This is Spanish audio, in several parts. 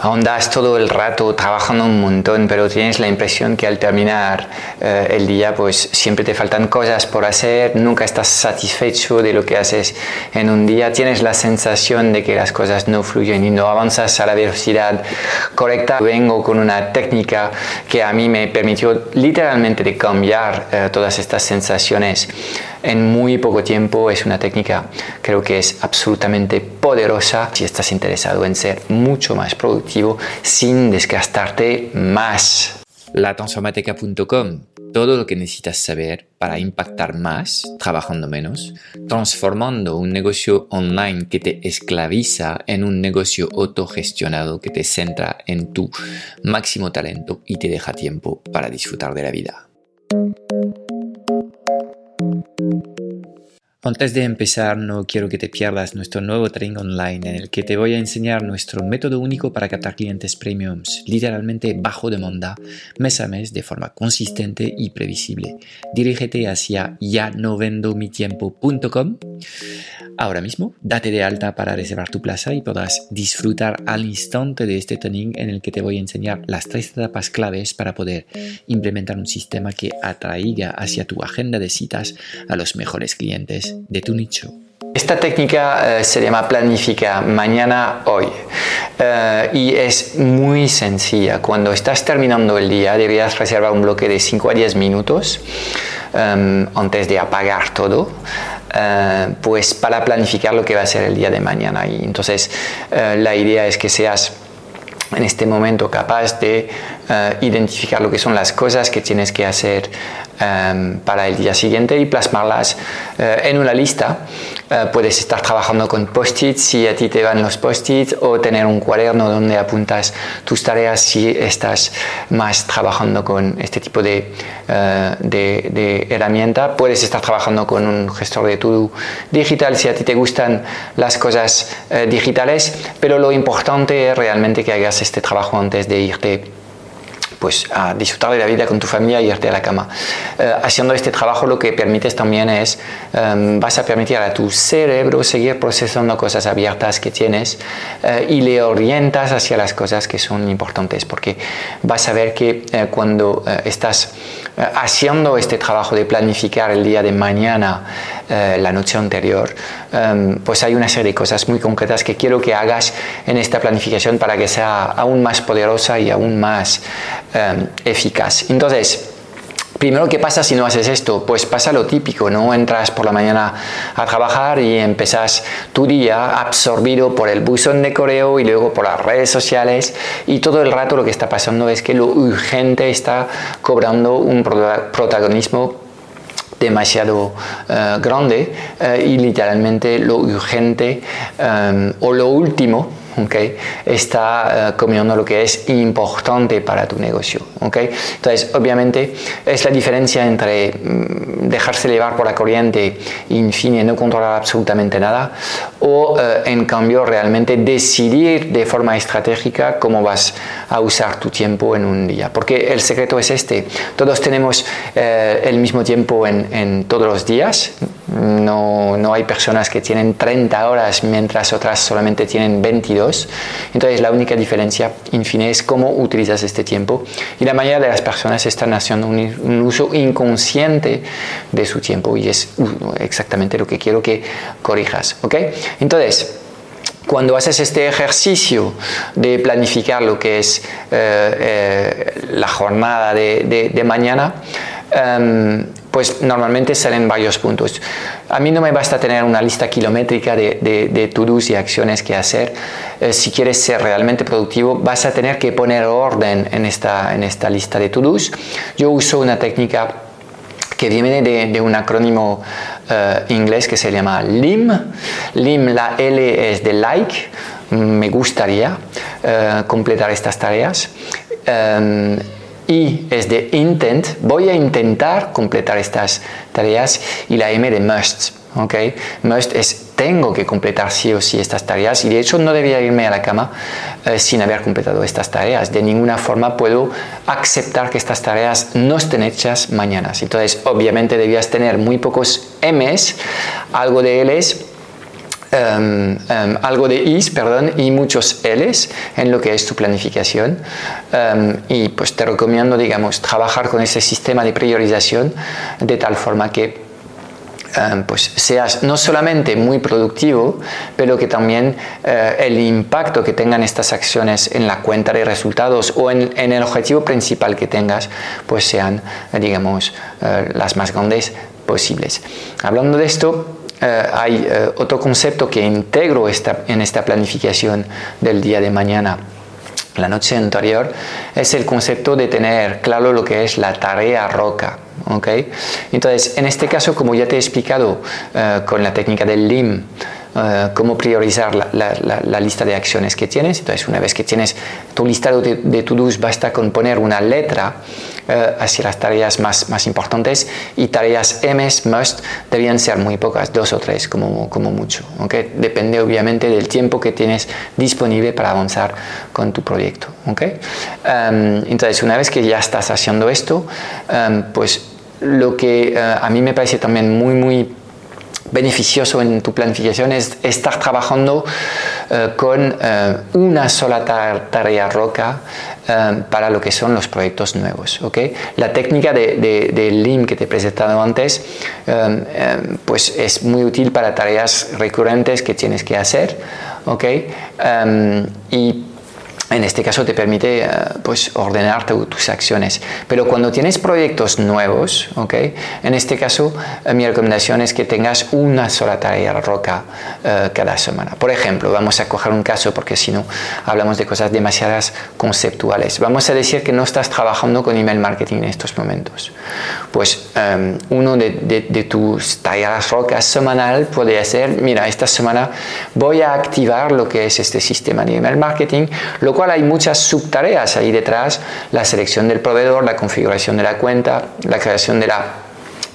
andas todo el rato trabajando un montón, pero tienes la impresión que al terminar eh, el día, pues siempre te faltan cosas por hacer, nunca estás satisfecho de lo que haces en un día, tienes la sensación de que las cosas no fluyen y no avanzas a la velocidad correcta. Vengo con una técnica que a mí me permitió literalmente de cambiar eh, todas estas sensaciones en muy poco tiempo. Es una técnica creo que es absolutamente poderosa si estás interesado en ser mucho más productivo sin desgastarte más. Latransformateca.com todo lo que necesitas saber para impactar más trabajando menos, transformando un negocio online que te esclaviza en un negocio autogestionado que te centra en tu máximo talento y te deja tiempo para disfrutar de la vida. Antes de empezar, no quiero que te pierdas nuestro nuevo training online en el que te voy a enseñar nuestro método único para captar clientes premiums, literalmente bajo demanda, mes a mes de forma consistente y previsible. Dirígete hacia ya no vendo mi ahora mismo. Date de alta para reservar tu plaza y podrás disfrutar al instante de este training en el que te voy a enseñar las tres etapas claves para poder implementar un sistema que atraiga hacia tu agenda de citas a los mejores clientes de tu nicho. Esta técnica eh, se llama planifica mañana hoy eh, y es muy sencilla. Cuando estás terminando el día deberías reservar un bloque de 5 a 10 minutos em, antes de apagar todo eh, pues para planificar lo que va a ser el día de mañana. Y entonces eh, la idea es que seas en este momento capaz de eh, identificar lo que son las cosas que tienes que hacer Em, para el día siguiente y plasmarlas eh, en una lista. Eh, puedes estar trabajando con post-its si a ti te van los post-its o tener un cuaderno donde apuntas tus tareas si estás más trabajando con este tipo de, eh, de, herramienta. Puedes estar trabajando con un gestor de todo digital si a ti te gustan las cosas digitales, pero lo importante es realmente que hagas este trabajo antes de irte pues a disfrutar de la vida con tu familia y irte a la cama. Eh, haciendo este trabajo lo que permites también es, em, vas a permitir a tu cerebro seguir procesando cosas abiertas que tienes eh, y le orientas hacia las cosas que son importantes, porque vas a ver que eh, cuando estás haciendo este trabajo de planificar el día de mañana, la noche anterior, em, pues hay una serie de cosas muy concretas que quiero que hagas en esta planificación para que sea aún más poderosa y aún más Em, eficaz. Entonces, Primero, ¿qué pasa si no haces esto? Pues pasa lo típico, ¿no? Entras por la mañana a trabajar y empezás tu día absorbido por el buzón de correo y luego por las redes sociales y todo el rato lo que está pasando es que lo urgente está cobrando un protagonismo demasiado eh, grande eh, y literalmente lo urgente em, o lo último okay, está uh, comiendo lo que es importante para tu negocio. Okay? Entonces, obviamente, es la diferencia entre mm, dejarse llevar por la corriente y, en fin, no controlar absolutamente nada, o, uh, en cambio, realmente decidir de forma estratégica cómo vas a usar tu tiempo en un día. Porque el secreto es este. Todos tenemos uh, el mismo tiempo en, en todos los días. No, no hay personas que tienen 30 horas mientras otras solamente tienen 22 entonces la única diferencia, en fin, es cómo utilizas este tiempo. Y la mayoría de las personas están haciendo un, uso inconsciente de su tiempo y es uh, exactamente lo que quiero que corrijas. ¿ok? Entonces, cuando haces este ejercicio de planificar lo que es eh, eh, la jornada de, de, mañana, em, pues normalmente salen varios puntos. A mí no me basta tener una lista kilométrica de, de, to-dos y acciones que hacer. Eh, si quieres ser realmente productivo, vas a tener que poner orden en esta, en esta lista de to-dos. Yo uso una técnica que viene de, un acrónimo uh, inglés que se llama LIM. LIM, la L es de like, me gustaría uh, completar estas tareas. Um, I es de intent, voy a intentar completar estas tareas y la M de must. Okay? Must es tengo que completar sí o sí estas tareas y de hecho no debería irme a la cama eh, sin haber completado estas tareas. De ninguna forma puedo aceptar que estas tareas no estén hechas mañana. Entonces, obviamente debías tener muy pocos M's, algo de L's em, em, algo de is, perdón, y muchos Ls en lo que es tu planificación. y pues te recomiendo, digamos, trabajar con ese sistema de priorización de tal forma que pues seas no solamente muy productivo, pero que también eh, el impacto que tengan estas acciones en la cuenta de resultados o en, el objetivo principal que tengas, pues sean, digamos, eh, las más grandes posibles. Hablando de esto, hay eh, otro concepto que integro esta, en esta planificación del día de mañana la noche anterior es el concepto de tener claro lo que es la tarea roca. ¿okay? Entonces, en este caso, como ya te he explicado eh, con la técnica del LIM, eh, cómo priorizar la, lista de acciones que tienes. Entonces, una vez que tienes tu listado de, de to-dos, basta con poner una letra eh, hacia las tareas más, más importantes y tareas M, must, debían ser muy pocas, dos o tres como, como mucho. ¿okay? Depende obviamente del tiempo que tienes disponible para avanzar con tu proyecto. ¿okay? Em, entonces, una vez que ya estás haciendo esto, em, pues lo que eh, a mí me parece también muy, muy beneficioso en tu planificación es estar trabajando eh, con eh, una sola tarea roca eh, para lo que son los proyectos nuevos. La técnica de, de LIM que te he presentado antes pues es muy útil para tareas recurrentes que tienes que hacer. En este caso te permite eh, pues, ordenar tus acciones. Pero cuando tienes proyectos nuevos, ¿okay? en este caso eh, mi recomendación es que tengas una sola tarea roca eh, cada semana. Por ejemplo, vamos a coger un caso porque si no hablamos de cosas demasiadas conceptuales. Vamos a decir que no estás trabajando con email marketing en estos momentos. Pues um, uno de, de, de, tus tareas rocas semanal puede ser, mira, esta semana voy a activar lo que es este sistema de email marketing, lo cual hay muchas subtareas ahí detrás, la selección del proveedor, la configuración de la cuenta, la creación de la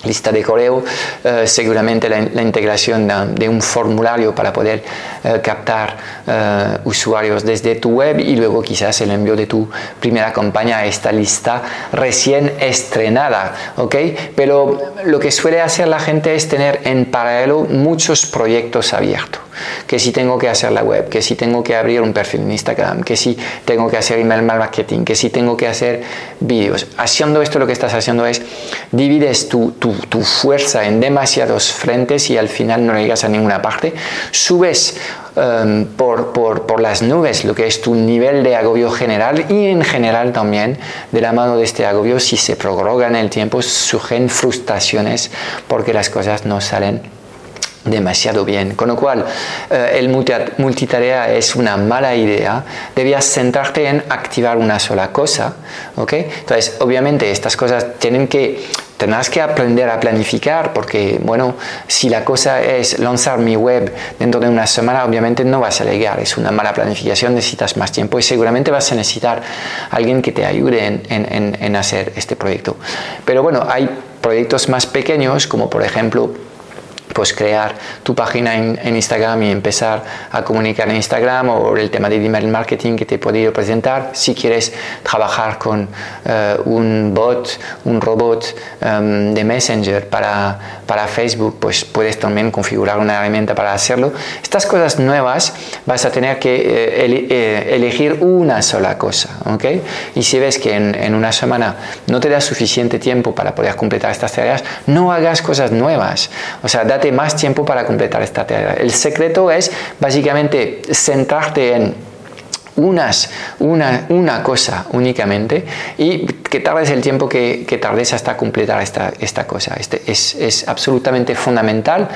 lista de correo, eh, seguramente la, integración de, un formulario para poder eh, captar eh, usuarios desde tu web y luego quizás el envío de tu primera campaña a esta lista recién estrenada, ¿ok? Pero lo que suele hacer la gente es tener en paralelo muchos proyectos abiertos que si tengo que hacer la web, que si tengo que abrir un perfil en Instagram, que si tengo que hacer email marketing, que si tengo que hacer vídeos. Haciendo esto lo que estás haciendo es divides tu, tu, tu fuerza en demasiados frentes y al final no llegas a ninguna parte. Subes um, por, por, por, las nubes lo que es tu nivel de agobio general y en general también de la mano de este agobio si se prorroga en el tiempo surgen frustraciones porque las cosas no salen demasiado bien. Con lo cual, eh, el multitarea es una mala idea. Debías centrarte en activar una sola cosa. ¿ok? Entonces, obviamente, estas cosas tienen que tendrás que aprender a planificar porque, bueno, si la cosa es lanzar mi web dentro de una semana, obviamente no vas a llegar, es una mala planificación, necesitas más tiempo y seguramente vas a necesitar alguien que te ayude en, en, en hacer este proyecto. Pero bueno, hay proyectos más pequeños, como por ejemplo pues crear tu página en, Instagram y empezar a comunicar en Instagram o el tema de email marketing que te he podido presentar. Si quieres trabajar con eh, un bot, un robot em, de Messenger para, para Facebook, pues puedes también configurar una herramienta para hacerlo. Estas cosas nuevas vas a tener que eh, eh, elegir una sola cosa. ¿okay? Y si ves que en, en una semana no te da suficiente tiempo para poder completar estas tareas, no hagas cosas nuevas. O sea, date más tiempo para completar esta tarea. El secreto es básicamente centrarte en unas, una, una cosa únicamente y que tardes el tiempo que, que tardes hasta completar esta, esta cosa. Este es, es, absolutamente fundamental.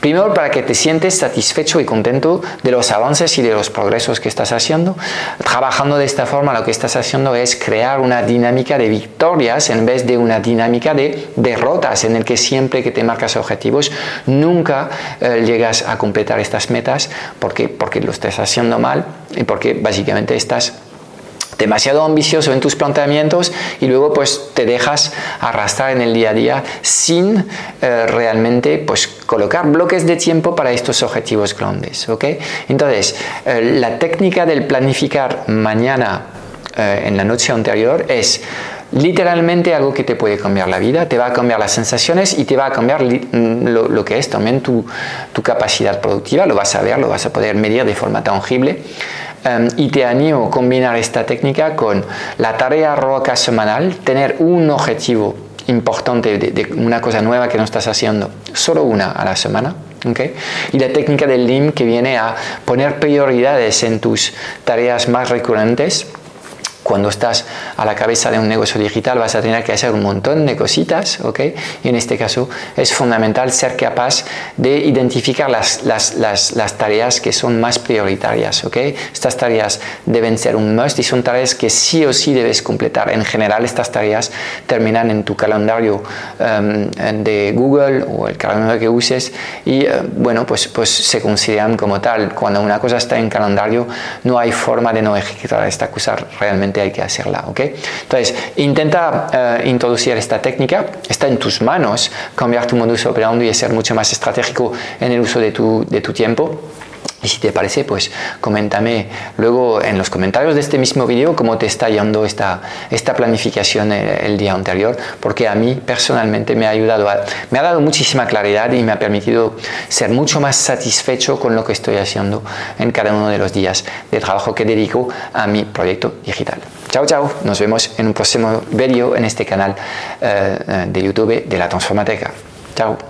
Primero, para que te sientes satisfecho y contento de los avances y de los progresos que estás haciendo. Trabajando de esta forma, lo que estás haciendo es crear una dinámica de victorias en vez de una dinámica de derrotas, en el que siempre que te marcas objetivos, nunca eh, llegas a completar estas metas porque, porque lo estás haciendo mal porque básicamente estás demasiado ambicioso en tus planteamientos y luego pues te dejas arrastrar en el día a día sin eh, realmente pues colocar bloques de tiempo para estos objetivos grandes ¿ok? entonces eh, la técnica del planificar mañana eh, en la noche anterior es literalmente algo que te puede cambiar la vida, te va a cambiar las sensaciones y te va a cambiar mm, lo, que es también tu, capacidad productiva, lo vas a ver, lo vas a poder medir de forma tangible. Em, y te animo a combinar esta técnica con la tarea roca semanal, tener un objetivo importante de, una cosa nueva que no estás haciendo, solo una a la semana. ¿okay? Y la técnica del LIM que viene a poner prioridades en tus tareas más recurrentes cuando estás a la cabeza de un negocio digital vas a tener que hacer un montón de cositas, ¿ok? Y en este caso es fundamental ser capaz de identificar las, las, las, las tareas que son más prioritarias, ¿ok? Estas tareas deben ser un must y son tareas que sí o sí debes completar. En general estas tareas terminan en tu calendario um, de Google o el calendario que uses y uh, bueno, pues, pues se consideran como tal. Cuando una cosa está en calendario no hay forma de no ejecutar esta cosa realmente hay que hacerla, ¿ok? Entonces, intenta eh, introducir esta técnica, está en tus manos cambiar tu modus operandi y ser mucho más estratégico en el uso de tu, de tu tiempo. Y si te parece, pues coméntame luego en los comentarios de este mismo vídeo cómo te está yendo esta, esta planificación el, día anterior, porque a mí personalmente me ha ayudado, me ha dado muchísima claridad y me ha permitido ser mucho más satisfecho con lo que estoy haciendo en cada uno de los días de trabajo que dedico a mi proyecto digital. Chao, chao, nos vemos en un próximo vídeo en este canal eh, eh, de YouTube de la Transformateca. Chao